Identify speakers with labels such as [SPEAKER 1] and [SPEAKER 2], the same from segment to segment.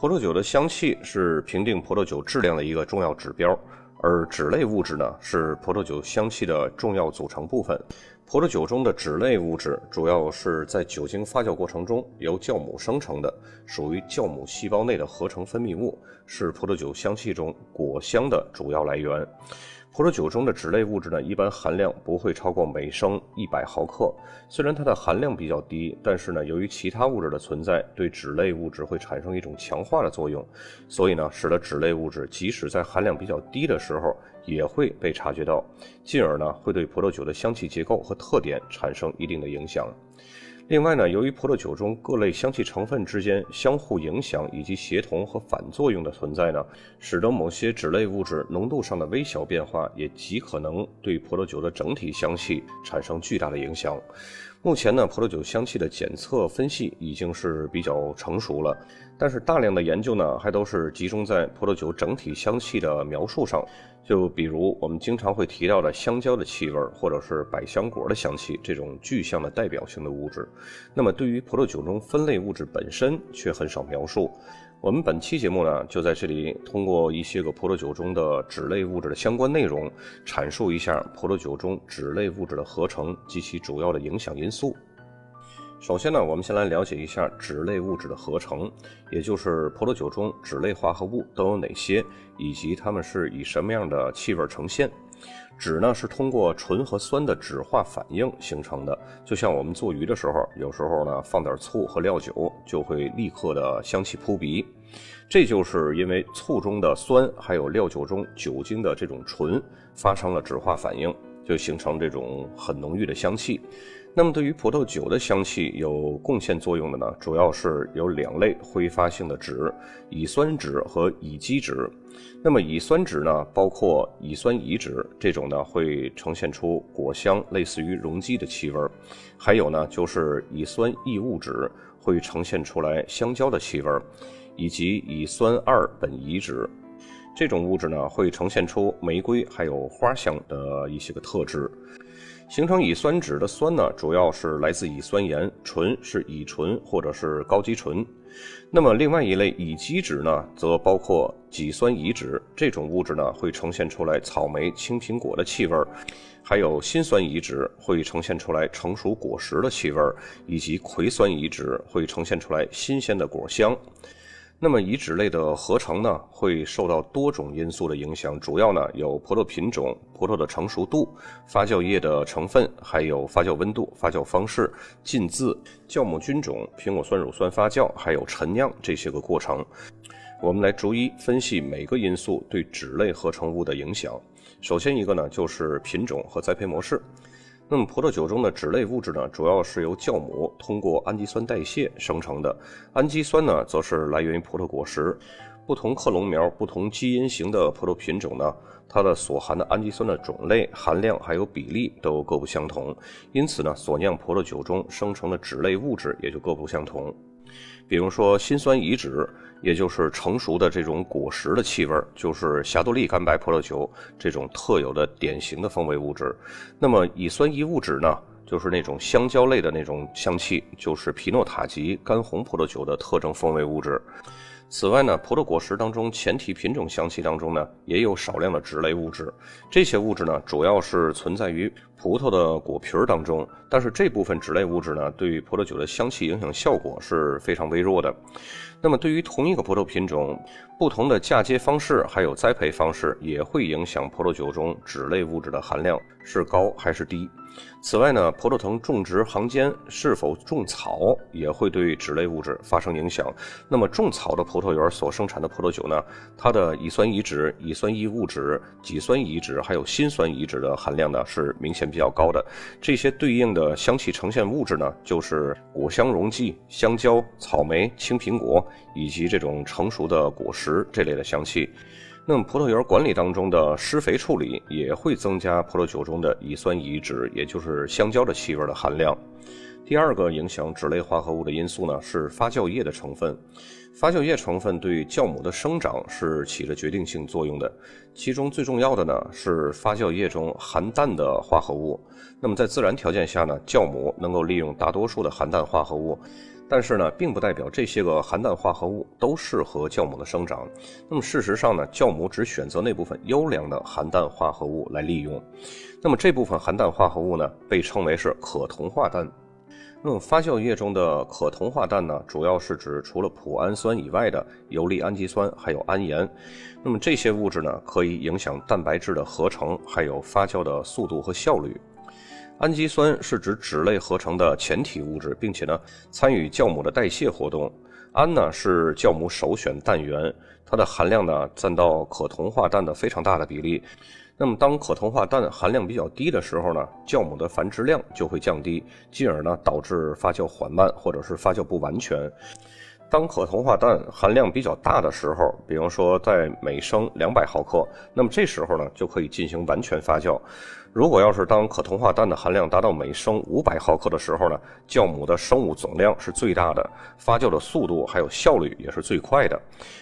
[SPEAKER 1] 葡萄酒的香气是评定葡萄酒质量的一个重要指标，而脂类物质呢是葡萄酒香气的重要组成部分。葡萄酒中的脂类物质主要是在酒精发酵过程中由酵母生成的，属于酵母细胞内的合成分泌物，是葡萄酒香气中果香的主要来源。葡萄酒中的脂类物质呢，一般含量不会超过每升一百毫克。虽然它的含量比较低，但是呢，由于其他物质的存在，对脂类物质会产生一种强化的作用，所以呢，使得脂类物质即使在含量比较低的时候，也会被察觉到，进而呢，会对葡萄酒的香气结构和特点产生一定的影响。另外呢，由于葡萄酒中各类香气成分之间相互影响以及协同和反作用的存在呢，使得某些脂类物质浓度上的微小变化也极可能对葡萄酒的整体香气产生巨大的影响。目前呢，葡萄酒香气的检测分析已经是比较成熟了，但是大量的研究呢，还都是集中在葡萄酒整体香气的描述上。就比如我们经常会提到的香蕉的气味，或者是百香果的香气这种具象的代表性的物质，那么对于葡萄酒中分类物质本身却很少描述。我们本期节目呢，就在这里通过一些个葡萄酒中的脂类物质的相关内容，阐述一下葡萄酒中脂类物质的合成及其主要的影响因素。首先呢，我们先来了解一下脂类物质的合成，也就是葡萄酒中脂类化合物都有哪些，以及它们是以什么样的气味呈现。酯呢是通过醇和酸的酯化反应形成的，就像我们做鱼的时候，有时候呢放点醋和料酒，就会立刻的香气扑鼻。这就是因为醋中的酸还有料酒中酒精的这种醇发生了酯化反应，就形成这种很浓郁的香气。那么对于葡萄酒的香气有贡献作用的呢，主要是有两类挥发性的酯：乙酸酯和乙基酯。那么乙酸酯呢，包括乙酸乙酯这种呢，会呈现出果香，类似于溶剂的气味；还有呢，就是乙酸异物酯会呈现出来香蕉的气味，以及乙酸二苯乙酯这种物质呢，会呈现出玫瑰还有花香的一些个特质。形成乙酸酯的酸呢，主要是来自乙酸盐，醇是乙醇或者是高基醇。那么另外一类乙基酯呢，则包括己酸乙酯这种物质呢，会呈现出来草莓、青苹果的气味儿；还有辛酸乙酯会呈现出来成熟果实的气味儿，以及葵酸乙酯会呈现出来新鲜的果香。那么乙酯类的合成呢，会受到多种因素的影响，主要呢有葡萄品种、葡萄的成熟度、发酵液的成分，还有发酵温度、发酵方式、浸渍、酵母菌种、苹果酸乳酸发酵，还有陈酿这些个过程。我们来逐一分析每个因素对酯类合成物的影响。首先一个呢就是品种和栽培模式。那么葡萄酒中的脂类物质呢，主要是由酵母通过氨基酸代谢生成的。氨基酸呢，则是来源于葡萄果实。不同克隆苗、不同基因型的葡萄品种呢，它的所含的氨基酸的种类、含量还有比例都各不相同，因此呢，所酿葡萄酒中生成的脂类物质也就各不相同。比如说，辛酸乙酯，也就是成熟的这种果实的气味，就是霞多丽干白葡萄酒这种特有的典型的风味物质。那么，乙酸乙物酯呢，就是那种香蕉类的那种香气，就是皮诺塔吉干红葡萄酒的特征风味物质。此外呢，葡萄果实当中前体品种香气当中呢，也有少量的脂类物质。这些物质呢，主要是存在于葡萄的果皮儿当中。但是这部分脂类物质呢，对于葡萄酒的香气影响效果是非常微弱的。那么，对于同一个葡萄品种，不同的嫁接方式还有栽培方式，也会影响葡萄酒中脂类物质的含量是高还是低。此外呢，葡萄藤种植行间是否种草也会对脂类物质发生影响。那么种草的葡萄园所生产的葡萄酒呢，它的乙酸乙酯、乙酸异物酯、己酸乙酯还有辛酸乙酯的含量呢是明显比较高的。这些对应的香气呈现物质呢，就是果香溶剂、香蕉、草莓、青苹果以及这种成熟的果实这类的香气。那么，葡萄园管理当中的施肥处理也会增加葡萄酒中的乙酸乙酯，也就是香蕉的气味的含量。第二个影响脂类化合物的因素呢，是发酵液的成分。发酵液成分对酵母的生长是起着决定性作用的。其中最重要的呢，是发酵液中含氮的化合物。那么在自然条件下呢，酵母能够利用大多数的含氮化合物。但是呢，并不代表这些个含氮化合物都适合酵母的生长。那么事实上呢，酵母只选择那部分优良的含氮化合物来利用。那么这部分含氮化合物呢，被称为是可同化氮。那么发酵液中的可同化氮呢，主要是指除了脯氨酸以外的游离氨基酸，还有氨盐。那么这些物质呢，可以影响蛋白质的合成，还有发酵的速度和效率。氨基酸是指脂类合成的前体物质，并且呢，参与酵母的代谢活动。氨呢是酵母首选氮源，它的含量呢占到可同化氮的非常大的比例。那么，当可同化氮含量比较低的时候呢，酵母的繁殖量就会降低，进而呢导致发酵缓慢或者是发酵不完全。当可同化氮含量比较大的时候，比方说在每升两百毫克，那么这时候呢就可以进行完全发酵。如果要是当可同化氮的含量达到每升五百毫克的时候呢，酵母的生物总量是最大的，发酵的速度还有效率也是最快的。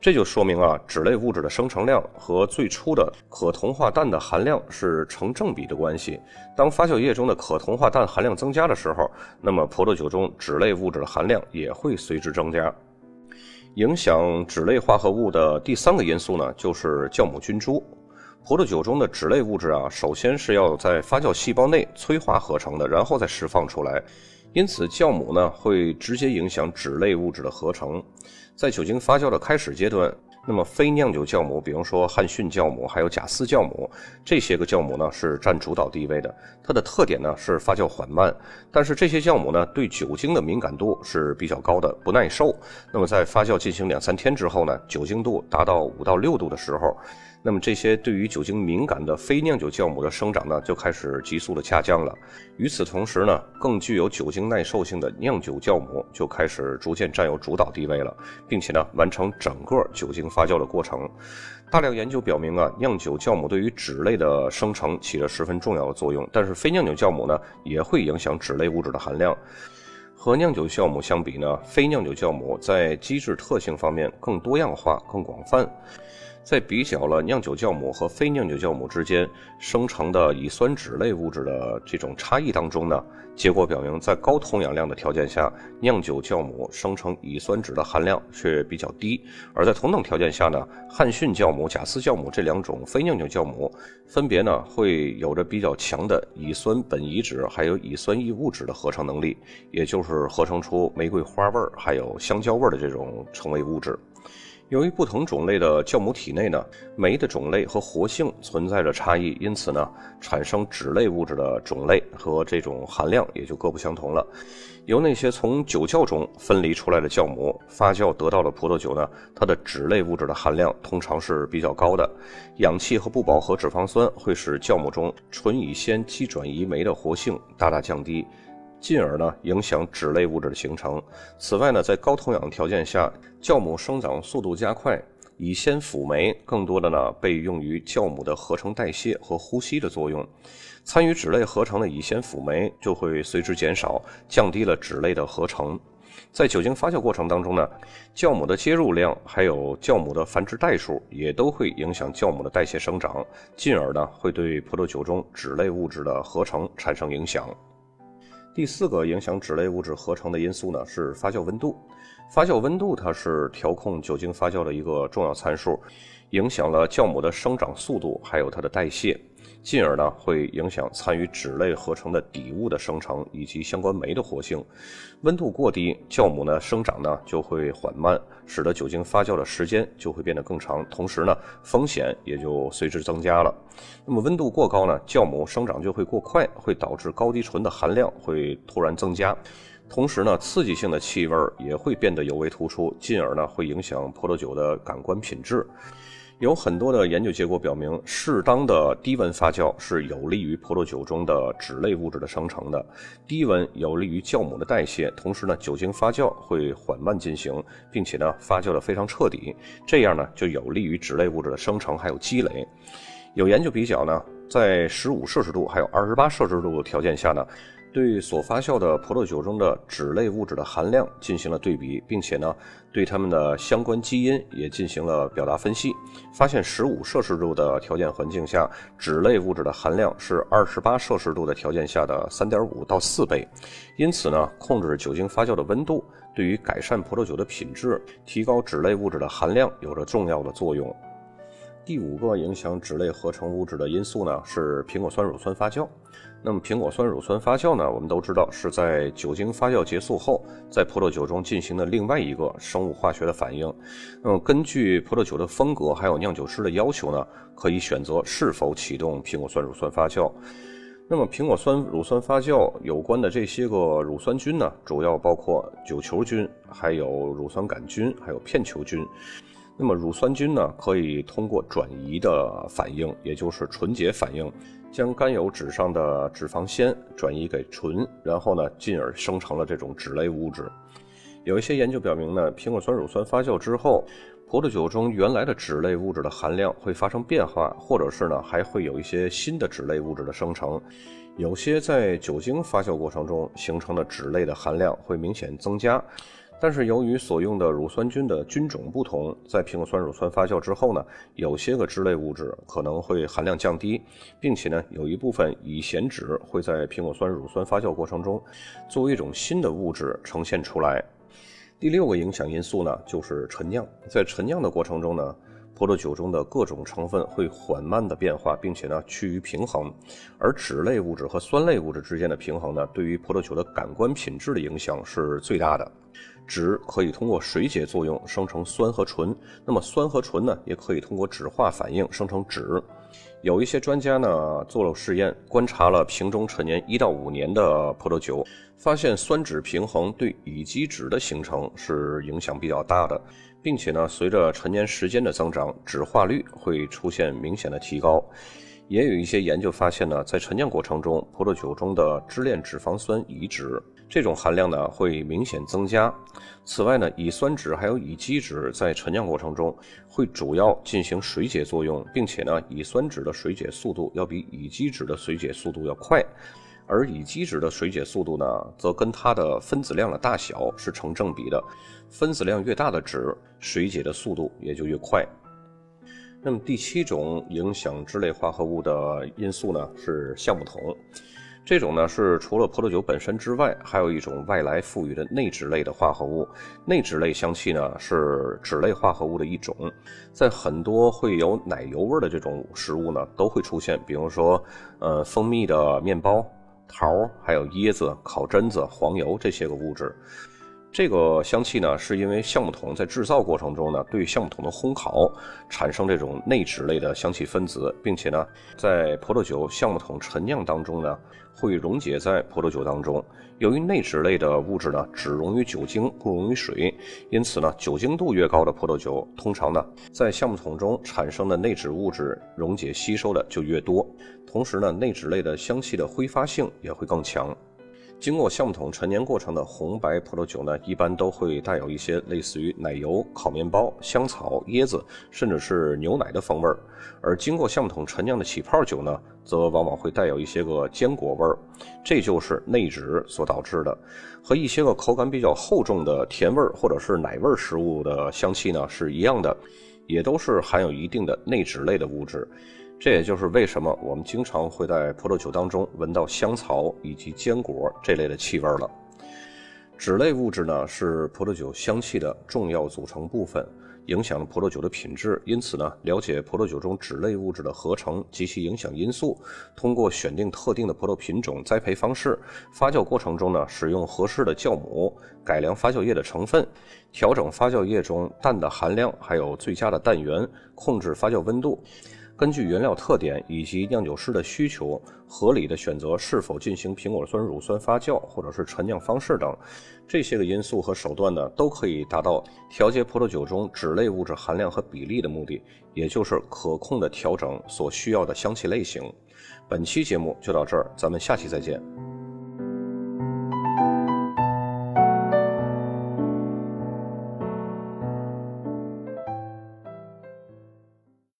[SPEAKER 1] 这就说明啊，脂类物质的生成量和最初的可同化氮的含量是成正比的关系。当发酵液中的可同化氮含量增加的时候，那么葡萄酒中脂类物质的含量也会随之增加。影响脂类化合物的第三个因素呢，就是酵母菌株。葡萄酒中的脂类物质啊，首先是要在发酵细胞内催化合成的，然后再释放出来。因此，酵母呢会直接影响脂类物质的合成。在酒精发酵的开始阶段，那么非酿酒酵母，比如说汉逊酵母，还有贾斯酵母，这些个酵母呢是占主导地位的。它的特点呢是发酵缓慢，但是这些酵母呢对酒精的敏感度是比较高的，不耐受。那么在发酵进行两三天之后呢，酒精度达到五到六度的时候。那么这些对于酒精敏感的非酿酒酵母的生长呢，就开始急速的下降了。与此同时呢，更具有酒精耐受性的酿酒酵母就开始逐渐占有主导地位了，并且呢，完成整个酒精发酵的过程。大量研究表明啊，酿酒酵母对于脂类的生成起着十分重要的作用。但是非酿酒酵母呢，也会影响脂类物质的含量。和酿酒酵母相比呢，非酿酒酵母在机制特性方面更多样化、更广泛。在比较了酿酒酵母和非酿酒酵母之间生成的乙酸酯类物质的这种差异当中呢，结果表明，在高同氧量的条件下，酿酒酵母生成乙酸酯的含量却比较低；而在同等条件下呢，汉逊酵母、贾斯酵母这两种非酿酒酵母，分别呢会有着比较强的乙酸苯乙酯还有乙酸异物质的合成能力，也就是合成出玫瑰花味儿还有香蕉味儿的这种成为物质。由于不同种类的酵母体内呢，酶的种类和活性存在着差异，因此呢，产生脂类物质的种类和这种含量也就各不相同了。由那些从酒窖中分离出来的酵母发酵得到的葡萄酒呢，它的脂类物质的含量通常是比较高的，氧气和不饱和脂肪酸会使酵母中醇乙酰基转移酶的活性大大降低。进而呢影响脂类物质的形成。此外呢，在高同氧条件下，酵母生长速度加快，乙酰辅酶更多的呢被用于酵母的合成代谢和呼吸的作用。参与脂类合成的乙酰辅酶就会随之减少，降低了脂类的合成。在酒精发酵过程当中呢，酵母的接入量还有酵母的繁殖代数也都会影响酵母的代谢生长，进而呢会对葡萄酒中脂类物质的合成产生影响。第四个影响脂类物质合成的因素呢是发酵温度。发酵温度它是调控酒精发酵的一个重要参数，影响了酵母的生长速度，还有它的代谢。进而呢，会影响参与脂类合成的底物的生成以及相关酶的活性。温度过低，酵母呢生长呢就会缓慢，使得酒精发酵的时间就会变得更长，同时呢风险也就随之增加了。那么温度过高呢，酵母生长就会过快，会导致高低醇的含量会突然增加，同时呢刺激性的气味也会变得尤为突出，进而呢会影响葡萄酒的感官品质。有很多的研究结果表明，适当的低温发酵是有利于葡萄酒中的脂类物质的生成的。低温有利于酵母的代谢，同时呢，酒精发酵会缓慢进行，并且呢，发酵的非常彻底。这样呢，就有利于脂类物质的生成还有积累。有研究比较呢，在十五摄氏度还有二十八摄氏度的条件下呢。对所发酵的葡萄酒中的脂类物质的含量进行了对比，并且呢，对它们的相关基因也进行了表达分析，发现十五摄氏度的条件环境下，脂类物质的含量是二十八摄氏度的条件下的三点五到四倍。因此呢，控制酒精发酵的温度。对于改善葡萄酒的品质、提高脂类物质的含量有着重要的作用。第五个影响脂类合成物质的因素呢，是苹果酸乳酸发酵。那么苹果酸乳酸发酵呢，我们都知道是在酒精发酵结束后，在葡萄酒中进行的另外一个生物化学的反应。那么根据葡萄酒的风格还有酿酒师的要求呢，可以选择是否启动苹果酸乳酸发酵。那么苹果酸乳酸发酵有关的这些个乳酸菌呢，主要包括酒球菌、还有乳酸杆菌、还有片球菌。那么乳酸菌呢，可以通过转移的反应，也就是纯洁反应，将甘油脂上的脂肪酰转移给醇，然后呢，进而生成了这种脂类物质。有一些研究表明呢，苹果酸乳酸发酵之后，葡萄酒中原来的脂类物质的含量会发生变化，或者是呢，还会有一些新的脂类物质的生成。有些在酒精发酵过程中形成的脂类的含量会明显增加。但是由于所用的乳酸菌的菌种不同，在苹果酸乳酸发酵之后呢，有些个脂类物质可能会含量降低，并且呢，有一部分乙酰酯会在苹果酸乳酸发酵过程中作为一种新的物质呈现出来。第六个影响因素呢，就是陈酿。在陈酿的过程中呢，葡萄酒中的各种成分会缓慢的变化，并且呢趋于平衡，而脂类物质和酸类物质之间的平衡呢，对于葡萄酒的感官品质的影响是最大的。脂可以通过水解作用生成酸和醇，那么酸和醇呢，也可以通过酯化反应生成酯。有一些专家呢做了试验，观察了瓶中陈年一到五年的葡萄酒，发现酸酯平衡对乙基酯的形成是影响比较大的，并且呢，随着陈年时间的增长，酯化率会出现明显的提高。也有一些研究发现呢，在陈酿过程中，葡萄酒中的支链脂肪酸乙酯这种含量呢会明显增加。此外呢，乙酸酯还有乙基酯在陈酿过程中会主要进行水解作用，并且呢，乙酸酯的水解速度要比乙基酯的水解速度要快，而乙基酯的水解速度呢，则跟它的分子量的大小是成正比的，分子量越大的酯，水解的速度也就越快。那么第七种影响脂类化合物的因素呢，是橡木桶。这种呢是除了葡萄酒本身之外，还有一种外来赋予的内酯类的化合物。内酯类香气呢是脂类化合物的一种，在很多会有奶油味的这种食物呢都会出现，比如说呃蜂蜜的面包、桃，还有椰子、烤榛子、黄油这些个物质。这个香气呢，是因为橡木桶在制造过程中呢，对橡木桶的烘烤产生这种内酯类的香气分子，并且呢，在葡萄酒橡木桶陈酿当中呢，会溶解在葡萄酒当中。由于内酯类的物质呢，只溶于酒精，不溶于水，因此呢，酒精度越高的葡萄酒，通常呢，在橡木桶中产生的内酯物质溶解吸收的就越多，同时呢，内酯类的香气的挥发性也会更强。经过橡木桶陈年过程的红白葡萄酒呢，一般都会带有一些类似于奶油、烤面包、香草、椰子，甚至是牛奶的风味儿；而经过橡木桶陈酿的起泡酒呢，则往往会带有一些个坚果味儿。这就是内酯所导致的，和一些个口感比较厚重的甜味儿或者是奶味儿食物的香气呢是一样的，也都是含有一定的内酯类的物质。这也就是为什么我们经常会在葡萄酒当中闻到香草以及坚果这类的气味了。脂类物质呢是葡萄酒香气的重要组成部分，影响了葡萄酒的品质。因此呢，了解葡萄酒中脂类物质的合成及其影响因素，通过选定特定的葡萄品种、栽培方式、发酵过程中呢使用合适的酵母、改良发酵液的成分、调整发酵液中氮的含量，还有最佳的氮源，控制发酵温度。根据原料特点以及酿酒师的需求，合理的选择是否进行苹果酸乳酸发酵或者是陈酿方式等，这些个因素和手段呢，都可以达到调节葡萄酒中脂类物质含量和比例的目的，也就是可控的调整所需要的香气类型。本期节目就到这儿，咱们下期再见。